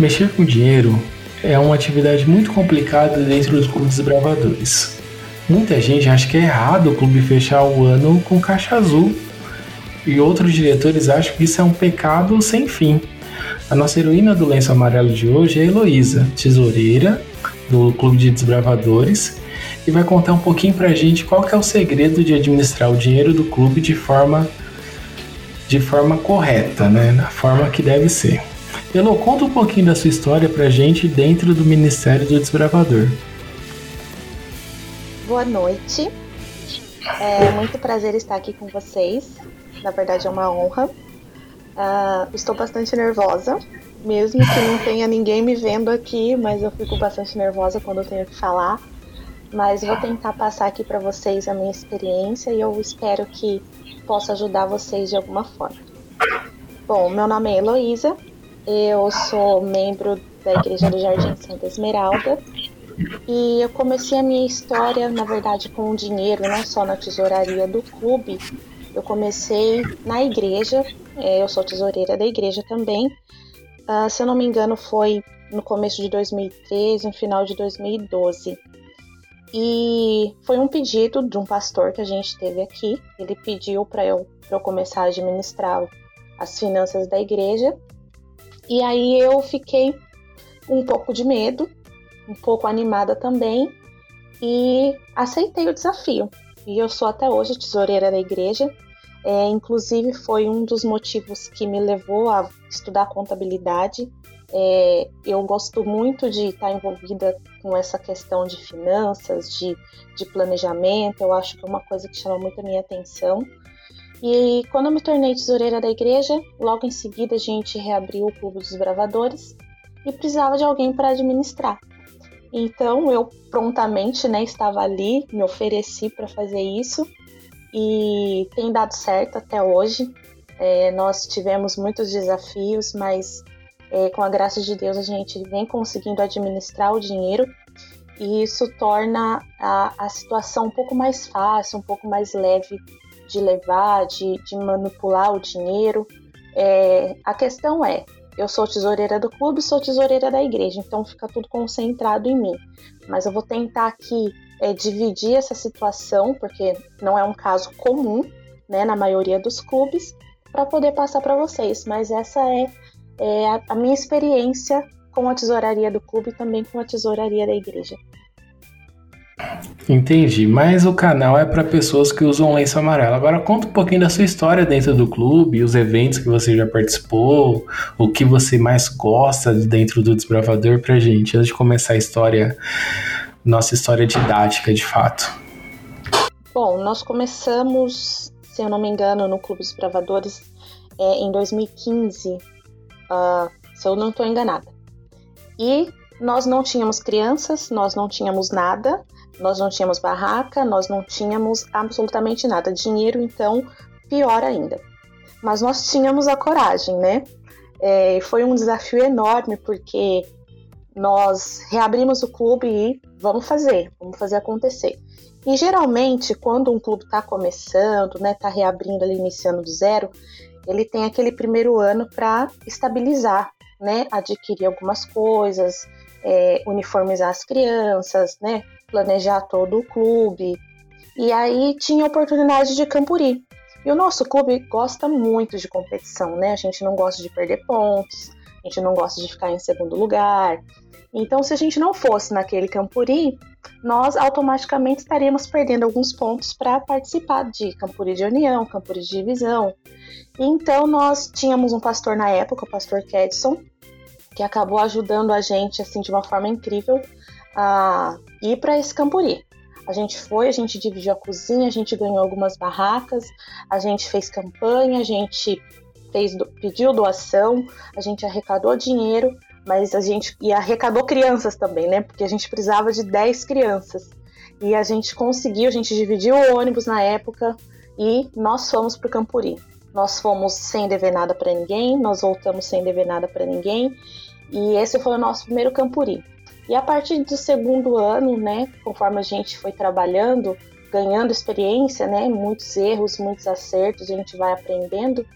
Mexer com dinheiro é uma atividade muito complicada dentro dos clubes desbravadores. Muita gente acha que é errado o clube fechar o ano com caixa azul, e outros diretores acham que isso é um pecado sem fim. A nossa heroína do lenço amarelo de hoje é Heloísa, tesoureira do Clube de Desbravadores, e vai contar um pouquinho pra gente qual que é o segredo de administrar o dinheiro do clube de forma de forma correta, né? Na forma que deve ser. Elo, conta um pouquinho da sua história pra gente dentro do Ministério do Desbravador. Boa noite. É muito prazer estar aqui com vocês. Na verdade, é uma honra. Uh, estou bastante nervosa, mesmo que não tenha ninguém me vendo aqui, mas eu fico bastante nervosa quando eu tenho que falar. Mas vou tentar passar aqui para vocês a minha experiência e eu espero que possa ajudar vocês de alguma forma. Bom, meu nome é Heloísa, eu sou membro da Igreja do Jardim Santa Esmeralda e eu comecei a minha história, na verdade, com o dinheiro, não só na tesouraria do clube. Eu comecei na igreja, é, eu sou tesoureira da igreja também. Uh, se eu não me engano, foi no começo de 2013, no final de 2012. E foi um pedido de um pastor que a gente teve aqui. Ele pediu para eu, eu começar a administrar as finanças da igreja. E aí eu fiquei um pouco de medo, um pouco animada também, e aceitei o desafio. E eu sou até hoje tesoureira da igreja. É, inclusive, foi um dos motivos que me levou a estudar contabilidade. É, eu gosto muito de estar envolvida com essa questão de finanças, de, de planejamento. Eu acho que é uma coisa que chama muito a minha atenção. E quando eu me tornei tesoureira da igreja, logo em seguida a gente reabriu o Clube dos Bravadores e precisava de alguém para administrar. Então eu prontamente né, estava ali, me ofereci para fazer isso e tem dado certo até hoje. É, nós tivemos muitos desafios, mas é, com a graça de Deus a gente vem conseguindo administrar o dinheiro e isso torna a, a situação um pouco mais fácil, um pouco mais leve de levar, de, de manipular o dinheiro. É, a questão é, eu sou tesoureira do clube, sou tesoureira da igreja, então fica tudo concentrado em mim. Mas eu vou tentar aqui é, dividir essa situação, porque não é um caso comum, né, na maioria dos clubes, para poder passar para vocês. Mas essa é, é a, a minha experiência com a tesouraria do clube e também com a tesouraria da igreja. Entendi, mas o canal é para pessoas que usam lenço amarelo. Agora conta um pouquinho da sua história dentro do clube, os eventos que você já participou, o que você mais gosta dentro do Desbravador pra gente, antes de começar a história, nossa história didática de fato. Bom, nós começamos, se eu não me engano, no Clube dos Bravadores é, em 2015, uh, ah, se eu não estou enganada. E nós não tínhamos crianças, nós não tínhamos nada, nós não tínhamos barraca, nós não tínhamos absolutamente nada. Dinheiro, então, pior ainda. Mas nós tínhamos a coragem, né? É, foi um desafio enorme porque nós reabrimos o clube e vamos fazer, vamos fazer acontecer. E geralmente, quando um clube está começando, né, está reabrindo ali, iniciando do zero, ele tem aquele primeiro ano para estabilizar, né, adquirir algumas coisas, é, uniformizar as crianças, né, planejar todo o clube. E aí tinha oportunidade de Campuri. E o nosso clube gosta muito de competição, né? A gente não gosta de perder pontos, a gente não gosta de ficar em segundo lugar. Então, se a gente não fosse naquele Campuri, nós automaticamente estaríamos perdendo alguns pontos para participar de Campuri de União, Campuri de Divisão. Então, nós tínhamos um pastor na época, o pastor Kedson, que acabou ajudando a gente assim de uma forma incrível a ir para esse Campuri. A gente foi, a gente dividiu a cozinha, a gente ganhou algumas barracas, a gente fez campanha, a gente fez, pediu doação, a gente arrecadou dinheiro, mas a gente e arrecadou crianças também, né? Porque a gente precisava de 10 crianças. E a gente conseguiu, a gente dividiu o ônibus na época e nós fomos para o Campuri. Nós fomos sem dever nada para ninguém, nós voltamos sem dever nada para ninguém. E esse foi o nosso primeiro Campuri. E a partir do segundo ano, né, conforme a gente foi trabalhando, ganhando experiência, né, muitos erros, muitos acertos, a gente vai aprendendo,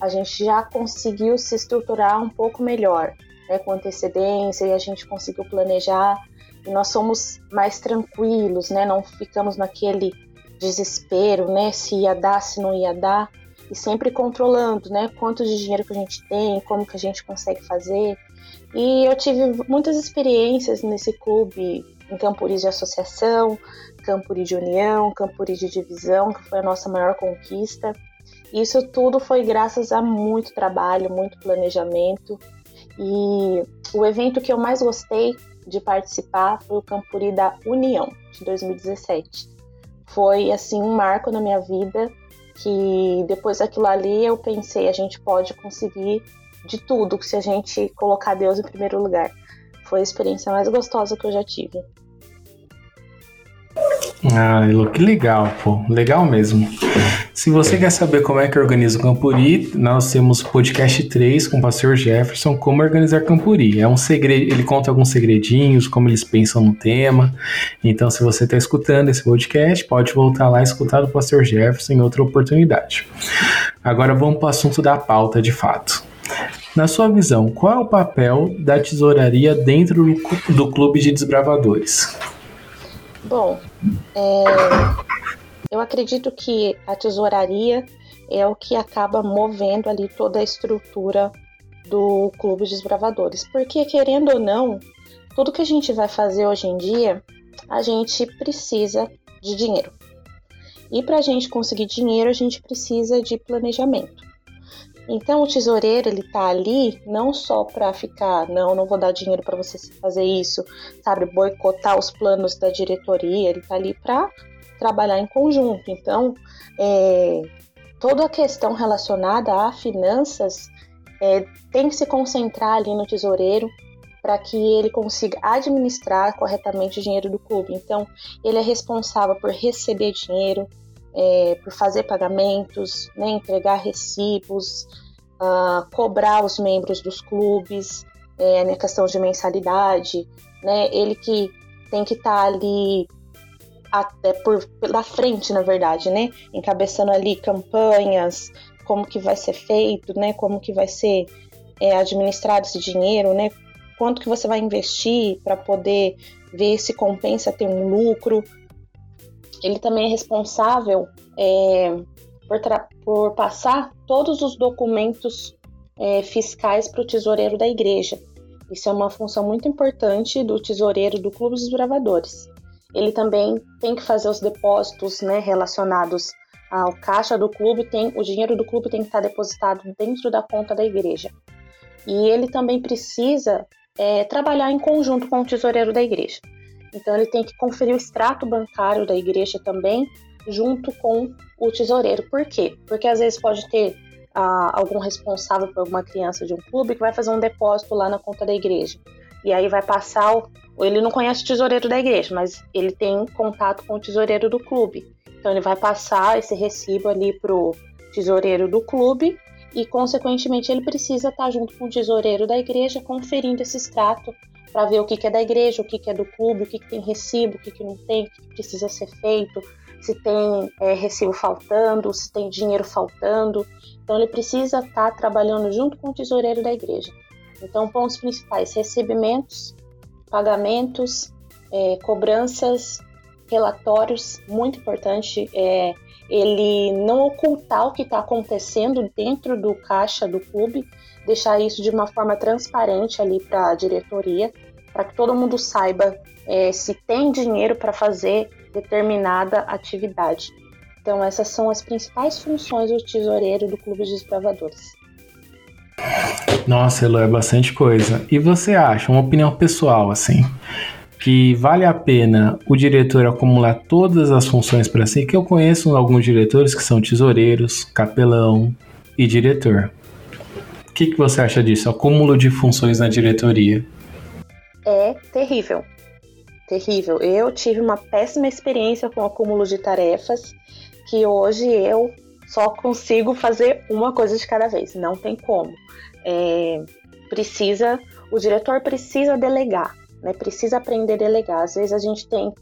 a gente já conseguiu se estruturar um pouco melhor. né, com antecedência e a gente conseguiu planejar e nós somos mais tranquilos, né? Não ficamos naquele desespero, né? Se ia dar, se não ia dar e sempre controlando, né? Quanto de dinheiro que a gente tem, como que a gente consegue fazer. E eu tive muitas experiências nesse clube em Campuri de associação, Campuri de união, Campuri de divisão, que foi a nossa maior conquista. Isso tudo foi graças a muito trabalho, muito planejamento. E o evento que eu mais gostei de participar foi o Campuri da União, de 2017. Foi, assim, um marco na minha vida, que depois daquilo ali eu pensei, a gente pode conseguir de tudo se a gente colocar Deus em primeiro lugar. Foi a experiência mais gostosa que eu já tive. Ah, que legal, pô. Legal mesmo. Se você quer saber como é que organiza o Campuri, nós temos o podcast 3 com o pastor Jefferson, como organizar Campuri. É um segredo, ele conta alguns segredinhos, como eles pensam no tema. Então, se você está escutando esse podcast, pode voltar lá e escutar do pastor Jefferson em outra oportunidade. Agora vamos para o assunto da pauta de fato. Na sua visão, qual é o papel da tesouraria dentro do clube de desbravadores? Bom, é, eu acredito que a tesouraria é o que acaba movendo ali toda a estrutura do Clube de Desbravadores. Porque, querendo ou não, tudo que a gente vai fazer hoje em dia, a gente precisa de dinheiro. E para a gente conseguir dinheiro, a gente precisa de planejamento. Então o tesoureiro ele tá ali não só para ficar, não, não vou dar dinheiro para você fazer isso, sabe, boicotar os planos da diretoria, ele tá ali para trabalhar em conjunto. Então, é, toda a questão relacionada a finanças é, tem que se concentrar ali no tesoureiro para que ele consiga administrar corretamente o dinheiro do clube. Então, ele é responsável por receber dinheiro, é, por fazer pagamentos, né, entregar recibos, uh, cobrar os membros dos clubes, é, na questão de mensalidade, né, ele que tem que estar tá ali até por pela frente, na verdade, né, encabeçando ali campanhas, como que vai ser feito, né, como que vai ser é, administrado esse dinheiro, né, quanto que você vai investir para poder ver se compensa ter um lucro, ele também é responsável é, por, por, passar todos os documentos é, fiscais para o tesoureiro da igreja. Isso é uma função muito importante do tesoureiro do Clube dos Bravadores. Ele também tem que fazer os depósitos né, relacionados ao caixa do clube, tem, o dinheiro do clube tem que estar depositado dentro da conta da igreja. E ele também precisa é, trabalhar em conjunto com o tesoureiro da igreja. Então ele tem que conferir o extrato bancário da igreja também, junto com o tesoureiro. Por quê? Porque às vezes pode ter ah, algum responsável por alguma criança de um clube que vai fazer um depósito lá na conta da igreja. E aí vai passar o. Ele não conhece o tesoureiro da igreja, mas ele tem contato com o tesoureiro do clube. Então ele vai passar esse recibo ali pro tesoureiro do clube e, consequentemente, ele precisa estar junto com o tesoureiro da igreja conferindo esse extrato para ver o que, que, é da igreja, o que, que é do clube, o que, que tem recibo, o que, não tem, o que precisa ser feito, se tem é, recibo faltando, se tem dinheiro faltando. Então ele precisa estar tá trabalhando junto com o tesoureiro da igreja. Então, pontos principais: recebimentos, pagamentos, é, cobranças, relatórios, muito importante. É, ele não ocultar o que está acontecendo dentro do caixa do clube, deixar isso de uma forma transparente ali para a diretoria, para que todo mundo saiba é, se tem dinheiro para fazer determinada atividade. Então, essas são as principais funções do tesoureiro do Clube de Desbravadores. Nossa, Elo, é bastante coisa. E você acha, uma opinião pessoal, assim, que vale a pena o diretor acumular todas as funções para si? Que eu conheço alguns diretores que são tesoureiros, capelão e diretor. O que, que você acha disso? Acúmulo de funções na diretoria é terrível. Terrível. Eu tive uma péssima experiência com o acúmulo de tarefas, que hoje eu só consigo fazer uma coisa de cada vez. Não tem como. É, precisa, o diretor precisa delegar, né? Precisa aprender a delegar. Às vezes a gente tem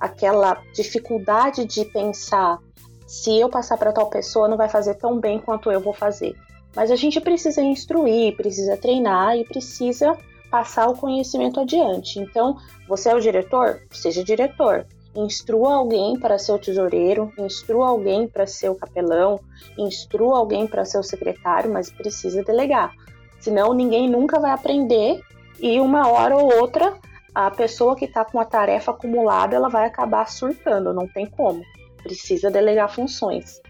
aquela dificuldade de pensar se eu passar para tal pessoa não vai fazer tão bem quanto eu vou fazer. Mas a gente precisa instruir, precisa treinar e precisa passar o conhecimento adiante. Então, você é o diretor? Seja diretor. Instrua alguém para ser o tesoureiro, instrua alguém para ser o capelão, instrua alguém para ser o secretário, mas precisa delegar. Senão, ninguém nunca vai aprender e uma hora ou outra a pessoa que está com a tarefa acumulada ela vai acabar surtando, não tem como. Precisa delegar funções.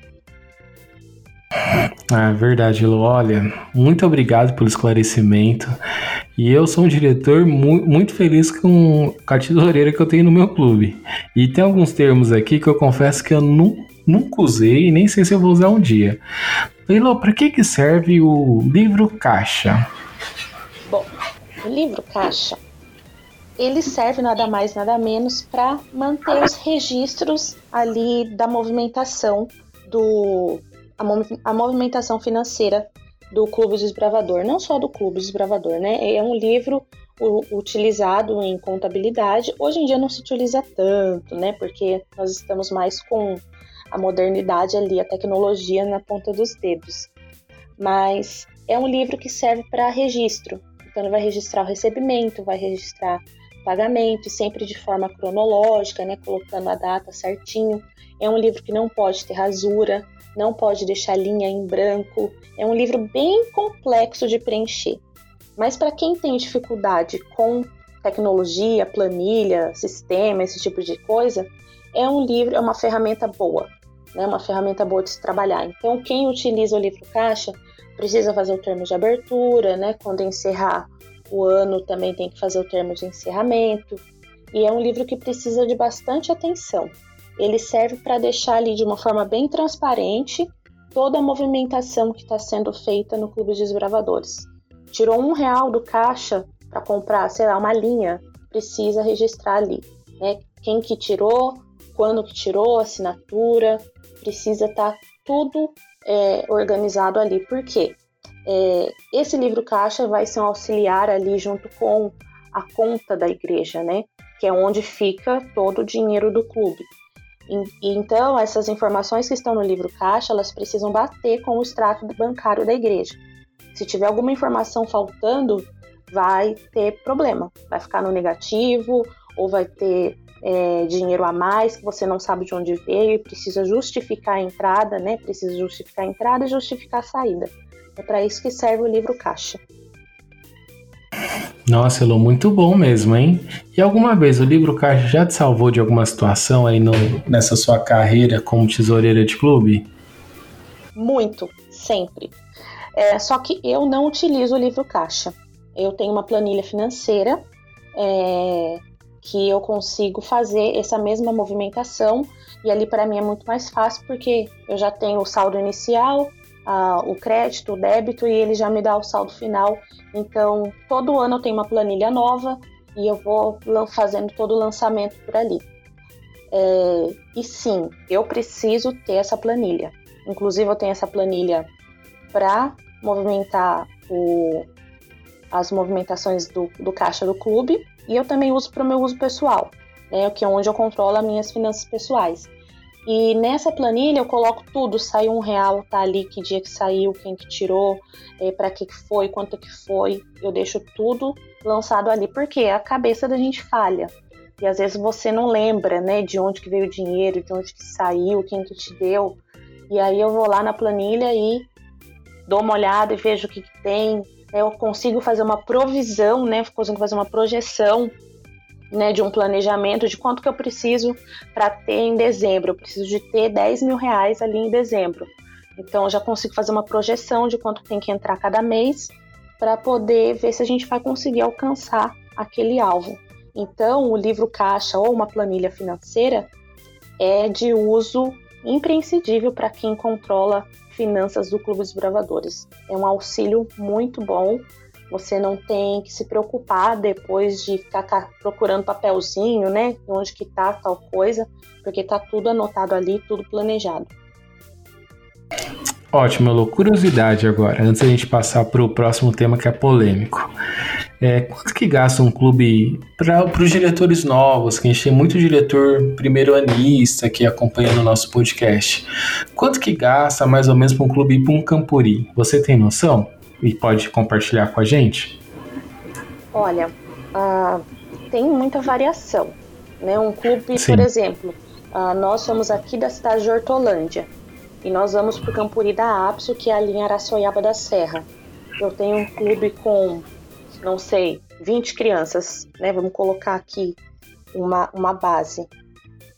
Ah, verdade, Lu. Olha, muito obrigado pelo esclarecimento. E eu sou um diretor mu muito feliz com a tesoureira que eu tenho no meu clube. E tem alguns termos aqui que eu confesso que eu nu nunca usei e nem sei se eu vou usar um dia. Lilo, para que, que serve o livro caixa? O livro caixa ele serve nada mais nada menos para manter os registros ali da movimentação do a, a, movimentação financeira do Clube Desbravador, não só do Clube Desbravador, né? É um livro utilizado em contabilidade. Hoje em dia não se utiliza tanto, né? Porque nós estamos mais com a modernidade ali, a tecnologia na ponta dos dedos. Mas é um livro que serve para registro. Então ele vai registrar o recebimento, vai registrar pagamento, sempre de forma cronológica, né, colocando a data certinho. É um livro que não pode ter rasura, não pode deixar linha em branco. É um livro bem complexo de preencher. Mas para quem tem dificuldade com tecnologia, planilha, sistema, esse tipo de coisa, é um livro, é uma ferramenta boa, né? Uma ferramenta boa de se trabalhar. Então, quem utiliza o livro caixa precisa fazer o termo de abertura, né? Quando encerrar o ano também tem que fazer o termo de encerramento. E é um livro que precisa de bastante atenção. Ele serve para deixar ali de uma forma bem transparente toda a movimentação que está sendo feita no Clube de Desbravadores. Tirou um real do caixa para comprar, sei lá, uma linha, precisa registrar ali. Né? Quem que tirou, quando que tirou, assinatura, precisa estar tá tudo é, organizado ali. Por quê? É, esse livro caixa vai ser um auxiliar ali junto com a conta da igreja, né? Que é onde fica todo o dinheiro do clube. E, então, essas informações que estão no livro caixa, elas precisam bater com o extrato bancário da igreja. Se tiver alguma informação faltando, vai ter problema, vai ficar no negativo ou vai ter é, dinheiro a mais que você não sabe de onde veio e precisa justificar a entrada, né? Precisa justificar a entrada e justificar a saída. É para isso que serve o livro caixa. Nossa, Elô, muito bom mesmo, hein? E alguma vez o livro caixa já te salvou de alguma situação aí no, nessa sua carreira como tesoureira de clube? Muito, sempre. É, só que eu não utilizo o livro caixa. Eu tenho uma planilha financeira é, que eu consigo fazer essa mesma movimentação e ali para mim é muito mais fácil porque eu já tenho o saldo inicial, o crédito, o débito e ele já me dá o saldo final. Então, todo ano eu tenho uma planilha nova e eu vou fazendo todo o lançamento por ali. É, e sim, eu preciso ter essa planilha. Inclusive, eu tenho essa planilha para movimentar o, as movimentações do, do, caixa do clube e eu também uso para o meu uso pessoal, né, que é onde eu controlo as minhas finanças pessoais. E nessa planilha eu coloco tudo, saiu um real, tá ali que dia que saiu, quem que tirou, é, para que que foi, quanto que foi. Eu deixo tudo lançado ali, porque a cabeça da gente falha. E às vezes você não lembra, né, de onde que veio o dinheiro, de onde que saiu, quem que te deu. E aí eu vou lá na planilha e dou uma olhada e vejo o que, que tem. Eu consigo fazer uma provisão, né, consigo fazer uma projeção né, de um planejamento de quanto que eu preciso para ter em dezembro. Eu preciso de ter 10 mil reais ali em dezembro. Então, eu já consigo fazer uma projeção de quanto tem que entrar cada mês para poder ver se a gente vai conseguir alcançar aquele alvo. Então, o livro caixa ou uma planilha financeira é de uso imprescindível para quem controla finanças do Clube dos Bravadores. É um auxílio muito bom você não tem que se preocupar depois de ficar procurando papelzinho, né? Onde que tá tal coisa, porque tá tudo anotado ali, tudo planejado. Ótimo, Elô. Curiosidade agora, antes da gente passar para o próximo tema que é polêmico. É, quanto que gasta um clube para os diretores novos, que a gente tem muito diretor primeiro anista que acompanha no nosso podcast. Quanto que gasta mais ou menos para um clube ir para um campuri? Você tem noção? e pode compartilhar com a gente? Olha, uh, tem muita variação. Né? Um clube, Sim. por exemplo, uh, nós somos aqui da cidade de Hortolândia e nós vamos para o Campuri da Apso, que é a linha Araçoiaba da Serra. Eu tenho um clube com, não sei, 20 crianças, né? Vamos colocar aqui uma, uma base.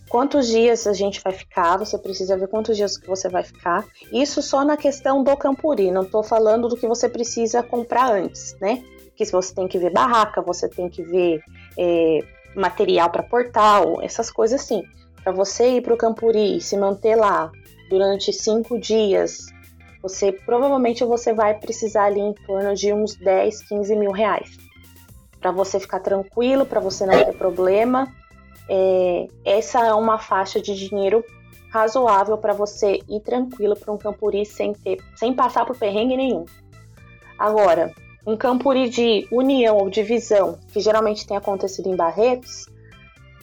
Quantos dias a gente vai ficar? Você precisa ver quantos dias que você vai ficar. Isso só na questão do Campuri, não estou falando do que você precisa comprar antes, né? Que se você tem que ver barraca, você tem que ver é, material para portal, essas coisas assim. Para você ir para o Campuri e se manter lá durante cinco dias, você provavelmente você vai precisar ali em torno de uns 10, 15 mil reais. Para você ficar tranquilo, para você não ter problema. É, essa é uma faixa de dinheiro razoável para você ir tranquilo para um campuri sem ter, sem passar por perrengue nenhum. Agora, um campuri de união ou divisão, que geralmente tem acontecido em Barretos,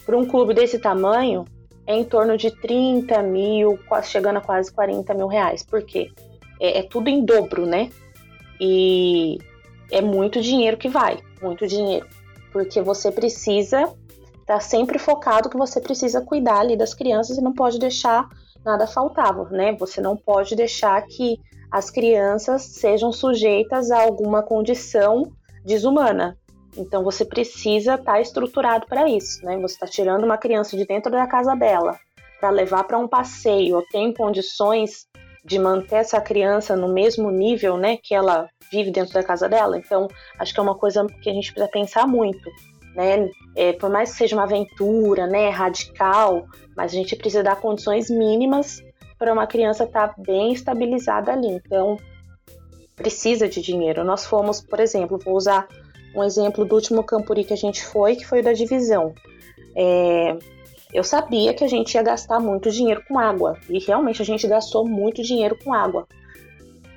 para um clube desse tamanho, é em torno de 30 mil, chegando a quase 40 mil reais. Por quê? É, é tudo em dobro, né? E é muito dinheiro que vai, muito dinheiro. Porque você precisa estar tá sempre focado que você precisa cuidar ali das crianças e não pode deixar nada faltável, né? Você não pode deixar que as crianças sejam sujeitas a alguma condição desumana. Então você precisa estar tá estruturado para isso, né? Você está tirando uma criança de dentro da casa dela para levar para um passeio, ou tem condições de manter essa criança no mesmo nível, né, que ela vive dentro da casa dela. Então, acho que é uma coisa que a gente precisa pensar muito, né? É, por mais que seja uma aventura, né, radical, mas a gente precisa dar condições mínimas para uma criança estar tá bem estabilizada ali. Então, precisa de dinheiro. Nós fomos, por exemplo, vou usar um exemplo do último Campuri que a gente foi, que foi o da divisão. É, eu sabia que a gente ia gastar muito dinheiro com água, e realmente a gente gastou muito dinheiro com água.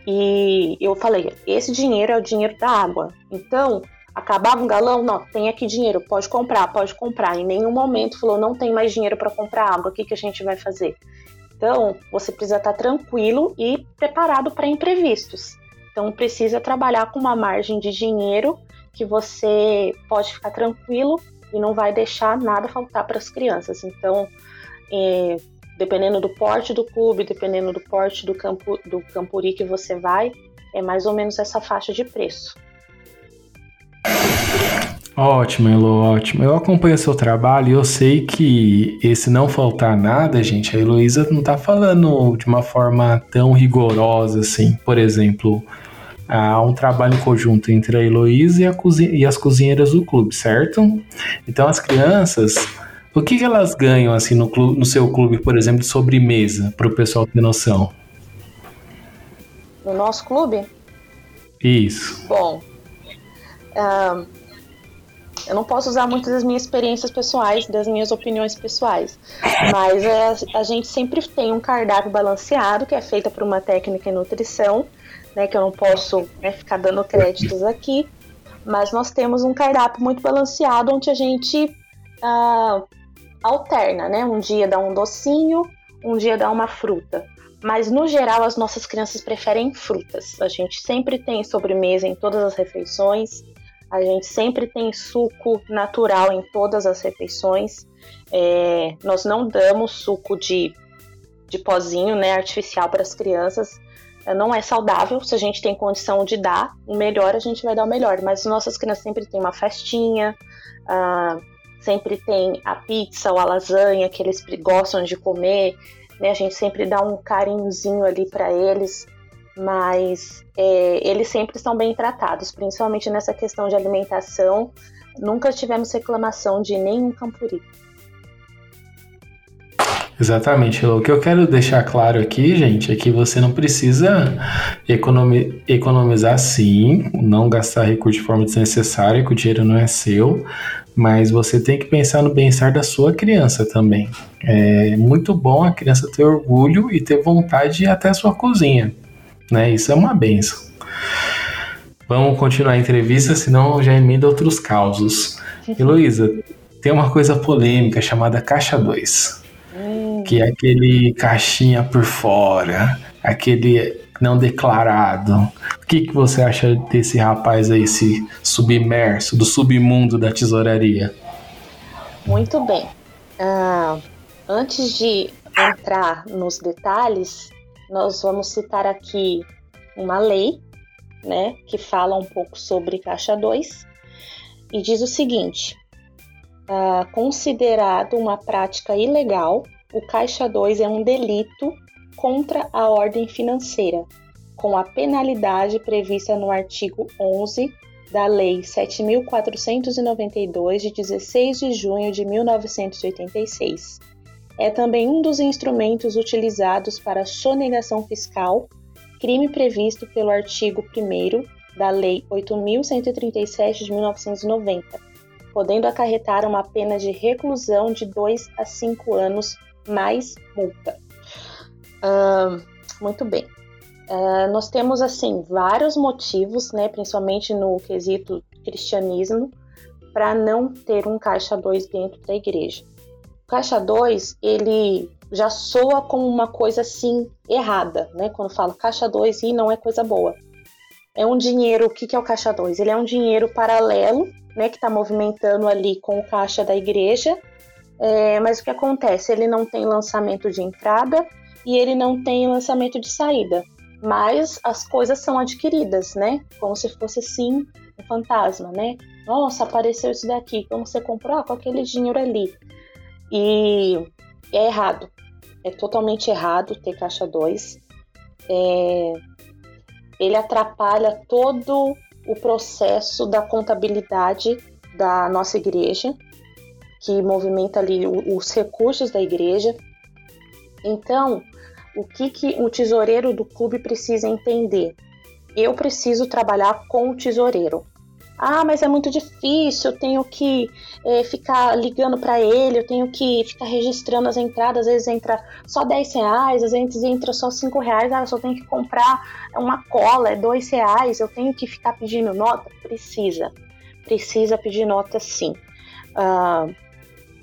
E eu falei: esse dinheiro é o dinheiro da água. Então, acabava um galão? Não, tem aqui dinheiro, pode comprar, pode comprar. Em nenhum momento falou: não tem mais dinheiro para comprar água, o que, que a gente vai fazer? Então, você precisa estar tranquilo e preparado para imprevistos. Então, precisa trabalhar com uma margem de dinheiro que você pode ficar tranquilo e não vai deixar nada faltar para as crianças. Então, é, dependendo do porte do clube, dependendo do porte do, campo, do campuri que você vai, é mais ou menos essa faixa de preço. Ótimo, Elo, ótimo. Eu acompanho seu trabalho e eu sei que esse não faltar nada, gente, a Heloísa não tá falando de uma forma tão rigorosa assim. Por exemplo, há um trabalho em conjunto entre a Heloísa e, a e as cozinheiras do clube, certo? Então as crianças, o que, que elas ganham assim no, clube, no seu clube, por exemplo, de sobremesa, para o pessoal ter noção? No nosso clube? Isso. Bom, um, eu não posso usar muitas das minhas experiências pessoais, das minhas opiniões pessoais, mas é, a gente sempre tem um cardápio balanceado que é feita por uma técnica em nutrição, né, que eu não posso né, ficar dando créditos aqui, mas nós temos um cardápio muito balanceado onde a gente uh, alterna, né? Um dia dá um docinho, um dia dá uma fruta. Mas no geral as nossas crianças preferem frutas. A gente sempre tem sobremesa em todas as refeições. A gente sempre tem suco natural em todas as refeições. É, nós não damos suco de, de pozinho, né, artificial para as crianças. Não é saudável. Se a gente tem condição de dar o melhor, a gente vai dar o melhor. Mas nossas crianças sempre têm uma festinha, uh, sempre tem a pizza ou a lasanha que eles gostam de comer. Né? A gente sempre dá um carinhozinho ali para eles mas é, eles sempre estão bem tratados, principalmente nessa questão de alimentação. Nunca tivemos reclamação de nenhum campuri. Exatamente. O que eu quero deixar claro aqui, gente, é que você não precisa economi economizar sim, não gastar recurso de forma desnecessária, que o dinheiro não é seu, mas você tem que pensar no bem-estar da sua criança também. É muito bom a criança ter orgulho e ter vontade de ir até a sua cozinha né? Isso é uma benção. Vamos continuar a entrevista, senão já emenda outros causos. E Luísa, tem uma coisa polêmica chamada caixa 2, hum. Que é aquele caixinha por fora, aquele não declarado. O que, que você acha desse rapaz aí, esse submerso, do submundo da tesouraria? Muito bem. Uh, antes de entrar nos detalhes, nós vamos citar aqui uma lei, né, que fala um pouco sobre Caixa 2 e diz o seguinte: uh, considerado uma prática ilegal, o Caixa 2 é um delito contra a ordem financeira, com a penalidade prevista no artigo 11 da Lei 7.492, de 16 de junho de 1986. É também um dos instrumentos utilizados para sonegação fiscal, crime previsto pelo artigo 1 da Lei 8.137 de 1990, podendo acarretar uma pena de reclusão de 2 a 5 anos mais multa. Uh, muito bem. Uh, nós temos assim vários motivos, né, principalmente no quesito cristianismo, para não ter um caixa 2 dentro da igreja. O caixa 2, ele já soa como uma coisa assim errada, né? Quando fala caixa 2 e não é coisa boa. É um dinheiro, o que, que é o caixa 2? Ele é um dinheiro paralelo, né, que está movimentando ali com o caixa da igreja. É, mas o que acontece? Ele não tem lançamento de entrada e ele não tem lançamento de saída mas as coisas são adquiridas, né? Como se fosse sim um fantasma, né? Nossa, apareceu isso daqui, como você comprou? Ah, com aquele dinheiro ali. E é errado, é totalmente errado ter caixa 2. É... Ele atrapalha todo o processo da contabilidade da nossa igreja, que movimenta ali os recursos da igreja. Então, o que, que o tesoureiro do clube precisa entender? Eu preciso trabalhar com o tesoureiro. Ah, mas é muito difícil, eu tenho que é, ficar ligando para ele, eu tenho que ficar registrando as entradas, às vezes entra só 10 reais, às vezes entra só 5 reais, ah, eu só tenho que comprar uma cola, é 2 reais, eu tenho que ficar pedindo nota? Precisa, precisa pedir nota sim. Uh,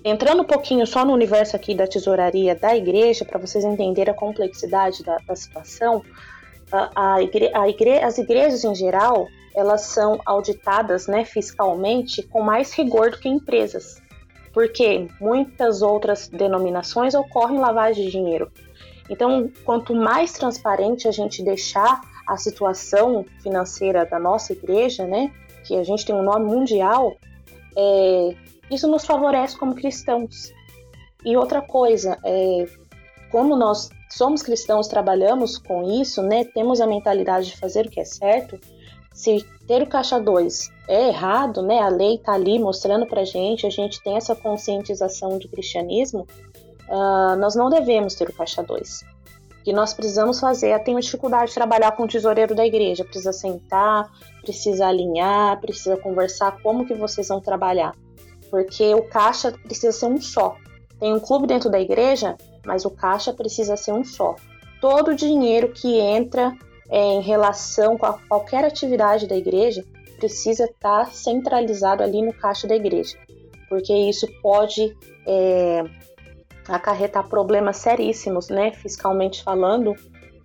Entrando um pouquinho só no universo aqui da tesouraria da igreja, para vocês entenderem a complexidade da, da situação, a, a igre, a igre, as igrejas em geral, elas são auditadas né, fiscalmente com mais rigor do que empresas, porque muitas outras denominações ocorrem lavagem de dinheiro. Então, quanto mais transparente a gente deixar a situação financeira da nossa igreja, né, que a gente tem um nome mundial, é, isso nos favorece como cristãos. E outra coisa, é, como nós somos cristãos, trabalhamos com isso, né? Temos a mentalidade de fazer o que é certo. Se ter o caixa 2 é errado, né? A lei está ali mostrando para gente, a gente tem essa conscientização de cristianismo. Uh, nós não devemos ter o caixa 2. O que nós precisamos fazer é ter dificuldade de trabalhar com o tesoureiro da igreja. Precisa sentar, precisa alinhar, precisa conversar como que vocês vão trabalhar porque o caixa precisa ser um só. Tem um clube dentro da igreja, mas o caixa precisa ser um só. Todo o dinheiro que entra é, em relação com a, qualquer atividade da igreja precisa estar tá centralizado ali no caixa da igreja, porque isso pode é, acarretar problemas seríssimos, né, fiscalmente falando,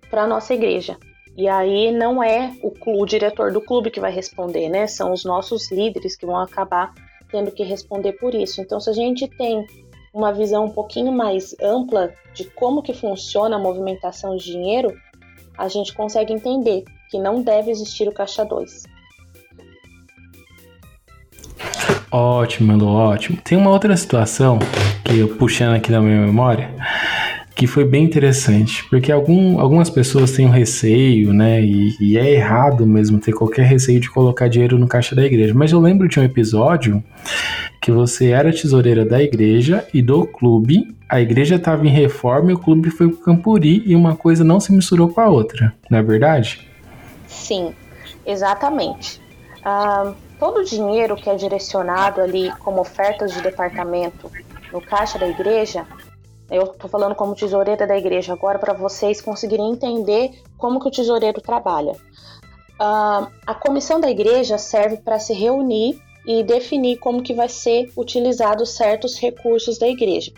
para nossa igreja. E aí não é o, o diretor do clube que vai responder, né? São os nossos líderes que vão acabar tendo que responder por isso. Então, se a gente tem uma visão um pouquinho mais ampla de como que funciona a movimentação de dinheiro, a gente consegue entender que não deve existir o caixa 2. Ótimo, ótimo. Tem uma outra situação que eu puxando aqui na minha memória, que foi bem interessante, porque algum, algumas pessoas têm um receio, né? E, e, é errado mesmo ter qualquer receio de colocar dinheiro no caixa da igreja. Mas eu lembro de um episódio que você era tesoureira da igreja e do clube. A igreja estava em reforma e o clube foi pro Campuri e uma coisa não se misturou com a outra, não é verdade? Sim, exatamente. Ah, todo o dinheiro que é direcionado ali como ofertas de departamento no caixa da igreja eu estou falando como tesoureira da igreja agora para vocês conseguirem entender como que o tesoureiro trabalha. Uh, a comissão da igreja serve para se reunir e definir como que vai ser utilizado certos recursos da igreja.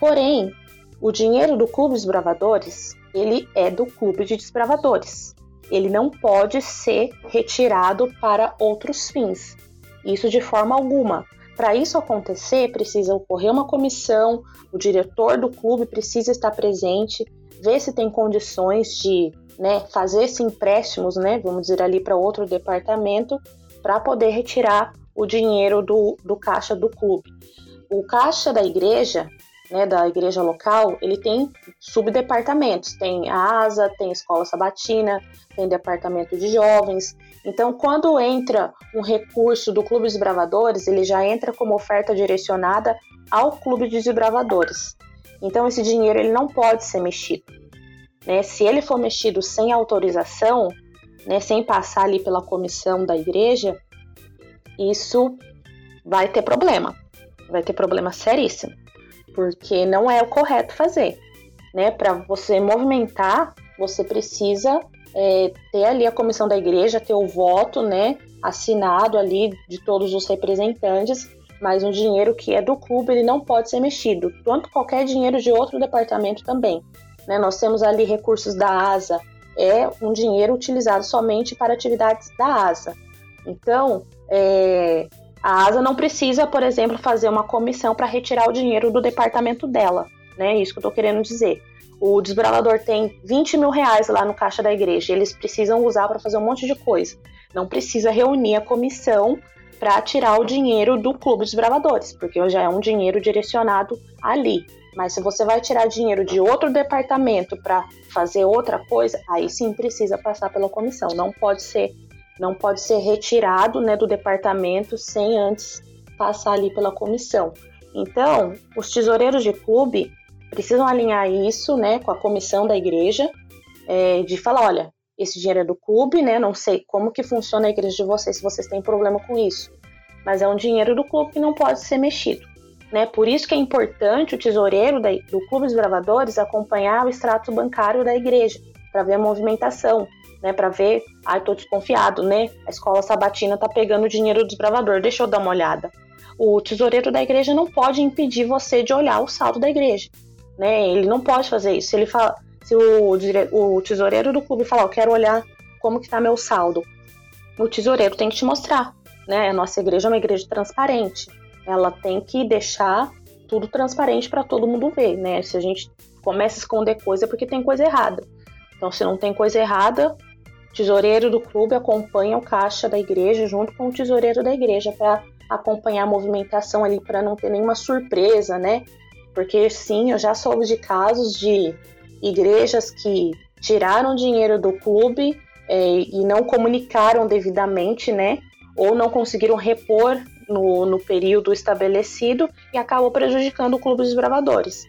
Porém, o dinheiro do Clube dos Bravadores ele é do clube de desbravadores. Ele não pode ser retirado para outros fins. Isso de forma alguma. Para isso acontecer, precisa ocorrer uma comissão, o diretor do clube precisa estar presente, ver se tem condições de né, fazer esses empréstimos, né, vamos dizer ali para outro departamento, para poder retirar o dinheiro do, do caixa do clube. O caixa da igreja, né, da igreja local, ele tem subdepartamentos. Tem a ASA, tem escola sabatina, tem departamento de jovens. Então, quando entra um recurso do Clube dos Bravadores, ele já entra como oferta direcionada ao Clube dos Bravadores. Então, esse dinheiro ele não pode ser mexido. Né? Se ele for mexido sem autorização, né, sem passar ali pela comissão da igreja, isso vai ter problema. Vai ter problema seríssimo porque não é o correto fazer, né? Para você movimentar, você precisa é, ter ali a comissão da igreja, ter o voto, né? Assinado ali de todos os representantes, mas o dinheiro que é do clube ele não pode ser mexido, quanto qualquer dinheiro de outro departamento também. Né? Nós temos ali recursos da ASA, é um dinheiro utilizado somente para atividades da ASA. Então, é, a ASA não precisa, por exemplo, fazer uma comissão para retirar o dinheiro do departamento dela, né? Isso que eu estou querendo dizer. O desbravador tem 20 mil reais lá no caixa da igreja, eles precisam usar para fazer um monte de coisa. Não precisa reunir a comissão para tirar o dinheiro do clube dos bravadores, porque já é um dinheiro direcionado ali. Mas se você vai tirar dinheiro de outro departamento para fazer outra coisa, aí sim precisa passar pela comissão. Não pode ser não pode ser retirado né, do departamento sem antes passar ali pela comissão. Então, os tesoureiros de clube precisam alinhar isso né, com a comissão da igreja, é, de falar, olha, esse dinheiro é do clube, né? Não sei como que funciona a igreja de vocês, se vocês têm problema com isso. Mas é um dinheiro do clube que não pode ser mexido. Né? Por isso que é importante o tesoureiro da, do Clube dos Gravadores acompanhar o extrato bancário da igreja, para ver a movimentação, né, para ver, ai, tô desconfiado, né? A escola sabatina tá pegando o dinheiro do desbravador, deixa eu dar uma olhada. O tesoureiro da igreja não pode impedir você de olhar o saldo da igreja, né? Ele não pode fazer isso. Se ele fala, se o, o tesoureiro do clube falar, eu quero olhar como que tá meu saldo, o tesoureiro tem que te mostrar, né? A nossa igreja é uma igreja transparente. Ela tem que deixar tudo transparente para todo mundo ver, né? Se a gente começa a esconder coisa é porque tem coisa errada. Então, se não tem coisa errada, tesoureiro do clube acompanha o caixa da igreja junto com o tesoureiro da igreja para acompanhar a movimentação ali para não ter nenhuma surpresa, né? Porque sim, eu já soube de casos de igrejas que tiraram dinheiro do clube é, e não comunicaram devidamente, né? Ou não conseguiram repor no, no período estabelecido e acabou prejudicando o clube dos bravadores.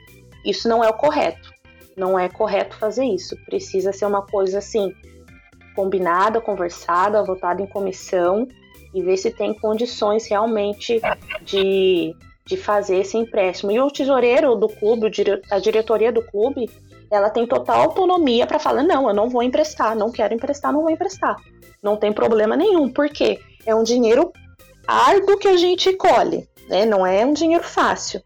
Isso não é o correto. Não é correto fazer isso. Precisa ser uma coisa assim combinada, conversada, votada em comissão e ver se tem condições realmente de, de fazer esse empréstimo. E o tesoureiro do clube, a diretoria do clube, ela tem total autonomia para falar: não, eu não vou emprestar, não quero emprestar, não vou emprestar. Não tem problema nenhum, porque é um dinheiro árduo que a gente colhe, né? não é um dinheiro fácil.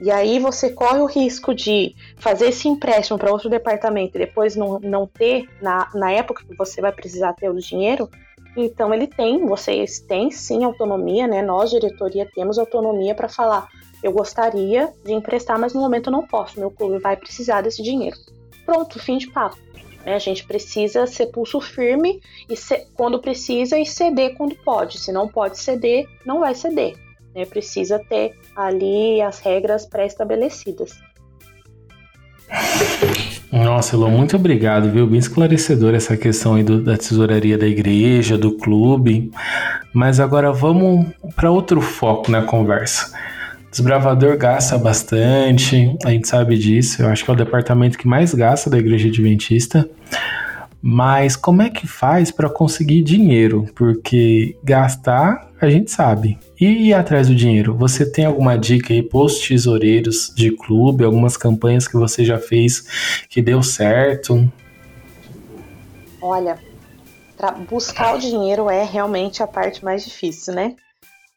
E aí você corre o risco de fazer esse empréstimo para outro departamento e depois não, não ter, na, na época que você vai precisar ter o dinheiro. Então ele tem, vocês têm sim autonomia, né? Nós, diretoria, temos autonomia para falar, eu gostaria de emprestar, mas no momento eu não posso, meu clube vai precisar desse dinheiro. Pronto, fim de papo. Né? A gente precisa ser pulso firme e quando precisa e ceder quando pode. Se não pode ceder, não vai ceder. Né? Precisa ter ali as regras pré-estabelecidas. Nossa, Elô, muito obrigado, viu? Bem esclarecedor essa questão aí do, da tesouraria da igreja, do clube. Mas agora vamos para outro foco na conversa. Desbravador gasta bastante, a gente sabe disso. Eu acho que é o departamento que mais gasta da igreja adventista. Mas como é que faz para conseguir dinheiro? Porque gastar a gente sabe. E ir atrás do dinheiro? Você tem alguma dica aí para os tesoureiros de clube, algumas campanhas que você já fez que deu certo? Olha, buscar o dinheiro é realmente a parte mais difícil, né?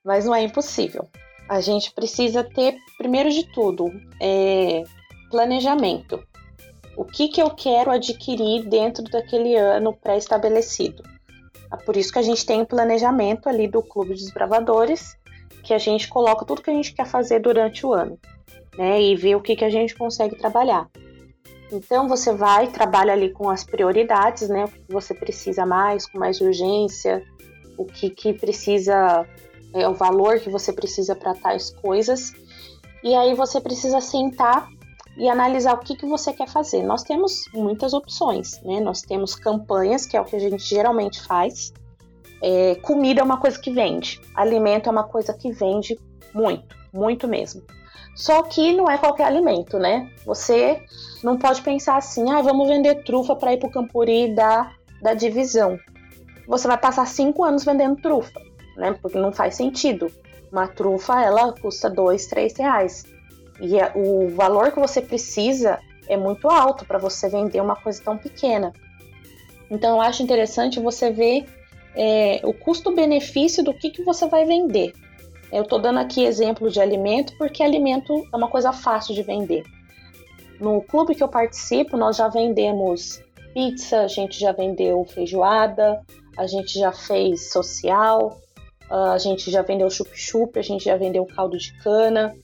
Mas não é impossível. A gente precisa ter, primeiro de tudo, é, planejamento O que, que eu quero adquirir dentro daquele ano pré-estabelecido? É por isso que a gente tem um planejamento ali do Clube dos Bravadores, que a gente coloca tudo que a gente quer fazer durante o ano, né? E vê o que, que a gente consegue trabalhar. Então você vai, trabalha ali com as prioridades, né? O que você precisa mais, com mais urgência, o que, que precisa, é, o valor que você precisa para tais coisas. E aí você precisa sentar e analisar o que, que você quer fazer. Nós temos muitas opções, né? Nós temos campanhas, que é o que a gente geralmente faz. É, comida é uma coisa que vende, alimento é uma coisa que vende muito, muito mesmo. Só que não é qualquer alimento, né? Você não pode pensar assim, ah, vamos vender trufa para ir para o Campuri da, da divisão. Você vai passar cinco anos vendendo trufa, né? Porque não faz sentido. Uma trufa, ela custa dois, três reais. E o valor que você precisa é muito alto para você vender uma coisa tão pequena. Então eu acho interessante você ver é, o custo-benefício do que, que você vai vender. Eu estou dando aqui exemplo de alimento porque alimento é uma coisa fácil de vender. No clube que eu participo, nós já vendemos pizza, a gente já vendeu feijoada, a gente já fez social, a gente já vendeu chup-chup, a gente já vendeu caldo de cana.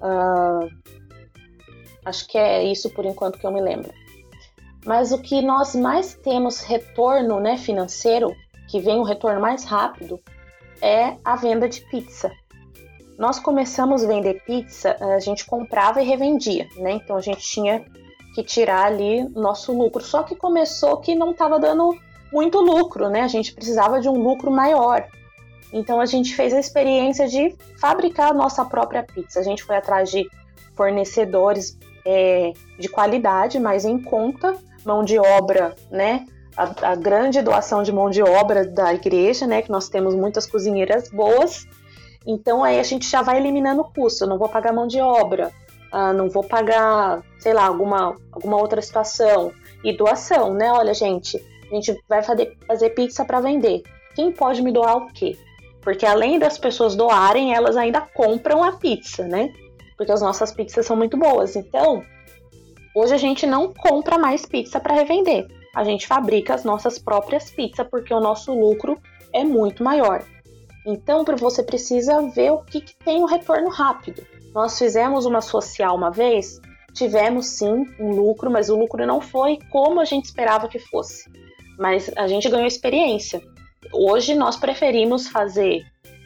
Uh, acho que é isso por enquanto que eu me lembro. Mas o que nós mais temos retorno né, financeiro, que vem um retorno mais rápido, é a venda de pizza. Nós começamos a vender pizza, a gente comprava e revendia, né? Então a gente tinha que tirar ali nosso lucro. Só que começou que não estava dando muito lucro, né? A gente precisava de um lucro maior. Então a gente fez a experiência de fabricar a nossa própria pizza. A gente foi atrás de fornecedores é, de qualidade, mas em conta, mão de obra, né? A, a, grande doação de mão de obra da igreja, né? Que nós temos muitas cozinheiras boas. Então aí a gente já vai eliminando o custo. Eu não vou pagar mão de obra, ah, não vou pagar, sei lá, alguma, alguma outra situação. E doação, né? Olha, gente, a gente vai fazer, fazer pizza para vender. Quem pode me doar o quê? Porque além das pessoas doarem, elas ainda compram a pizza, né? Porque as nossas pizzas são muito boas. Então, hoje a gente não compra mais pizza para revender. A gente fabrica as nossas próprias pizzas porque o nosso lucro é muito maior. Então, você precisa ver o que, que tem um retorno rápido. Nós fizemos uma social uma vez, tivemos sim um lucro, mas o lucro não foi como a gente esperava que fosse. Mas a gente ganhou experiência. Hoje nós preferimos fazer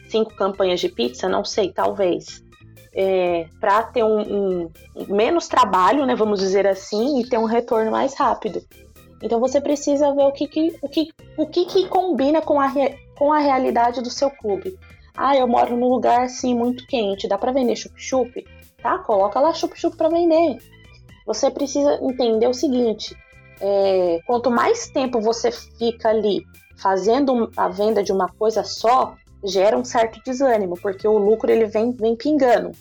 cinco campanhas de pizza, não sei, talvez, é, para ter um, um, menos trabalho, né, vamos dizer assim, e ter um retorno mais rápido. Então você precisa ver o que, que o que, o que, que combina com a, com a realidade do seu clube. Ah, eu moro num lugar assim muito quente, dá para vender chup-chup? Tá, coloca lá chup-chup para vender. Você precisa entender o seguinte: é, quanto mais tempo você fica ali fazendo a venda de uma coisa só gera um certo desânimo, porque o lucro ele vem, vem pingando.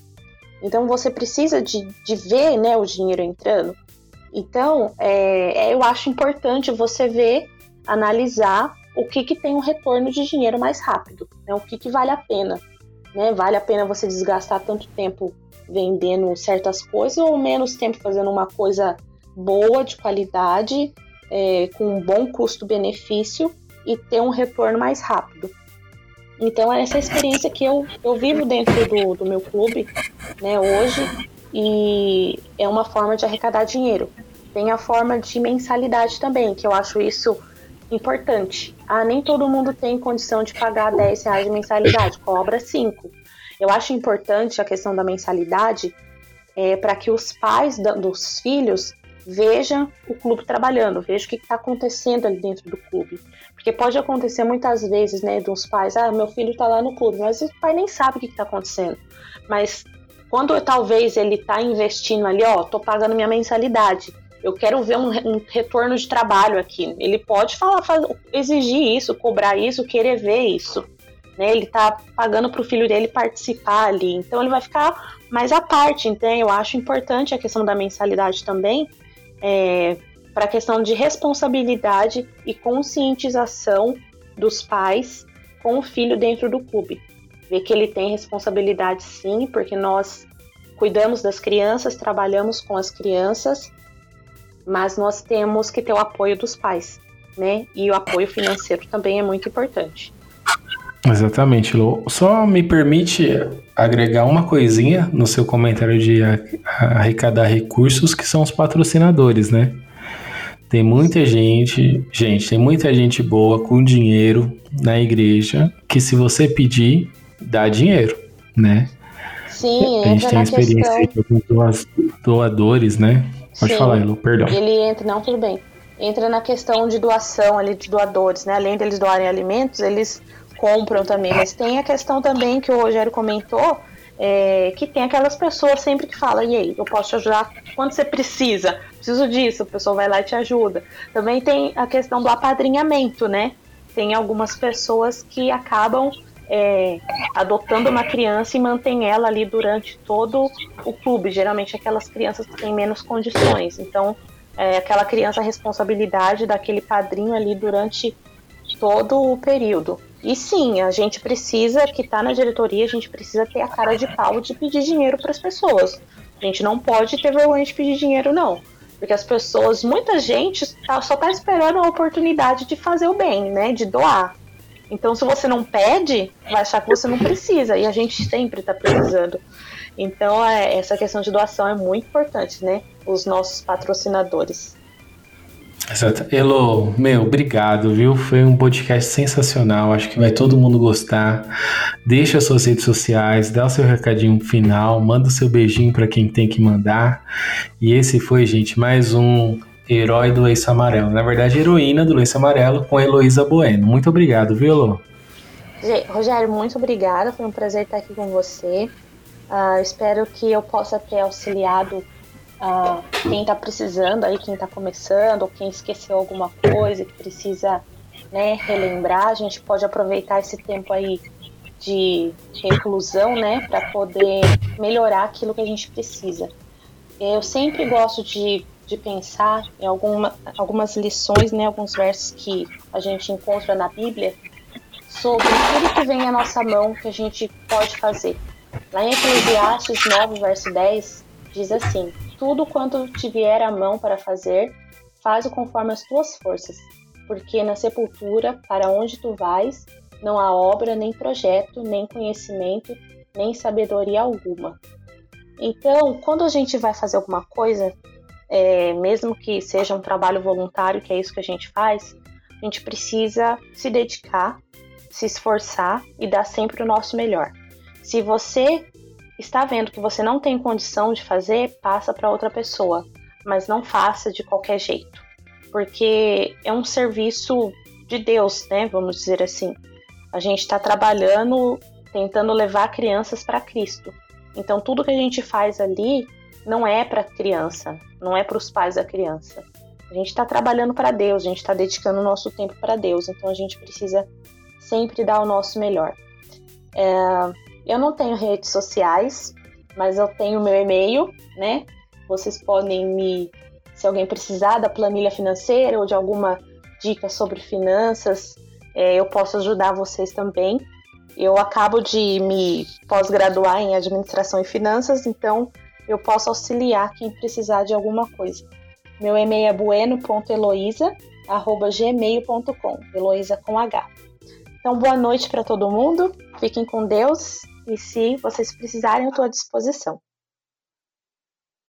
Então você precisa de, de ver né, o dinheiro entrando. Então é, é, eu acho importante você ver, analisar o que, que tem um retorno de dinheiro mais rápido, né, o que, que vale a pena. Né? Vale a pena você desgastar tanto tempo vendendo certas coisas ou menos tempo fazendo uma coisa boa, de qualidade, é, com um bom custo-benefício e ter um retorno mais rápido. Então, é essa experiência que eu, eu vivo dentro do, do meu clube né, hoje e é uma forma de arrecadar dinheiro. Tem a forma de mensalidade também, que eu acho isso importante. Ah, nem todo mundo tem condição de pagar 10 reais de mensalidade, cobra 5. Eu acho importante a questão da mensalidade é, para que os pais da, dos filhos veja o clube trabalhando, veja o que está acontecendo ali dentro do clube. Porque pode acontecer muitas vezes, né, dos pais, ah, meu filho está lá no clube, mas o pai nem sabe o que está acontecendo. Mas quando talvez ele está investindo ali, ó, tô pagando minha mensalidade, eu quero ver um, um retorno de trabalho aqui. Ele pode falar, exigir isso, cobrar isso, querer ver isso. Né? Ele está pagando para o filho dele participar ali, então ele vai ficar mais à parte. Então eu acho importante a questão da mensalidade também, é, para a questão de responsabilidade e conscientização dos pais com o filho dentro do clube. Ver que ele tem responsabilidade sim, porque nós cuidamos das crianças, trabalhamos com as crianças, mas nós temos que ter o apoio dos pais, né? E o apoio financeiro também é muito importante. Exatamente, Lu. Só me permite agregar uma coisinha no seu comentário de arrecadar recursos, que são os patrocinadores, né? Tem muita gente, gente, tem muita gente boa com dinheiro na igreja que se você pedir, dá dinheiro, né? Sim, a gente tem experiência com doadores, né? Pode Sim, falar, Elo, perdão. Ele entra, não, tudo bem. Entra na questão de doação ali de doadores, né? Além deles doarem alimentos, eles compram também. Mas tem a questão também que o Rogério comentou, é, que tem aquelas pessoas sempre que falam, e aí, eu posso te ajudar quando você precisa, preciso disso, o pessoal vai lá e te ajuda. Também tem a questão do apadrinhamento, né? Tem algumas pessoas que acabam é, adotando uma criança e mantém ela ali durante todo o clube. Geralmente aquelas crianças que têm menos condições. Então, é, aquela criança a responsabilidade daquele padrinho ali durante todo o período. E sim, a gente precisa, que está na diretoria, a gente precisa ter a cara de pau de pedir dinheiro para as pessoas. A gente não pode ter vergonha de pedir dinheiro, não. Porque as pessoas, muita gente tá, só está esperando a oportunidade de fazer o bem, né? De doar. Então, se você não pede, vai achar que você não precisa. E a gente sempre está precisando. Então, é, essa questão de doação é muito importante, né? Os nossos patrocinadores. Exato. Elo, meu, obrigado, viu? Foi um podcast sensacional. Acho que vai todo mundo gostar. Deixa suas redes sociais, dá o seu recadinho final, manda o seu beijinho para quem tem que mandar. E esse foi, gente, mais um Herói do Lenço Amarelo. Na verdade, heroína do Lenço Amarelo com Heloísa Bueno. Muito obrigado, viu, Elo? Rogério, muito obrigada. Foi um prazer estar aqui com você. Uh, espero que eu possa ter auxiliado uh, quem está precisando aí, quem está começando, ou quem esqueceu alguma coisa que precisa né, relembrar, a gente pode aproveitar esse tempo aí de reclusão, né, para poder melhorar aquilo que a gente precisa. Eu sempre gosto de, de pensar em alguma, algumas lições, né, alguns versos que a gente encontra na Bíblia sobre tudo que vem à nossa mão que a gente pode fazer. Lá em Eclesiastes 9, verso 10, diz assim: tudo quanto te vier à mão para fazer, faz-o conforme as tuas forças, porque na sepultura, para onde tu vais, não há obra, nem projeto, nem conhecimento, nem sabedoria alguma. Então, quando a gente vai fazer alguma coisa, é, mesmo que seja um trabalho voluntário, que é isso que a gente faz, a gente precisa se dedicar, se esforçar e dar sempre o nosso melhor. Se você está vendo que você não tem condição de fazer, passa para outra pessoa, mas não faça de qualquer jeito, porque é um serviço de Deus, né? Vamos dizer assim. A gente está trabalhando, tentando levar crianças para Cristo. Então tudo que a gente faz ali não é para criança, não é para os pais da criança. A gente está trabalhando para Deus, a gente está dedicando o nosso tempo para Deus, então a gente precisa sempre dar o nosso melhor. É, eu não tenho redes sociais, mas eu tenho meu e-mail, né? Vocês podem me, se alguém precisar da planilha financeira ou de alguma dica sobre finanças, é, eu posso ajudar vocês também. Eu acabo de me pós-graduar em administração e finanças, então eu posso auxiliar quem precisar de alguma coisa. Meu e-mail é bueno.eloisa@gmail.com, Eloisa com H. Então, boa noite para todo mundo. Fiquem com Deus e se vocês precisarem, eu estou à disposição.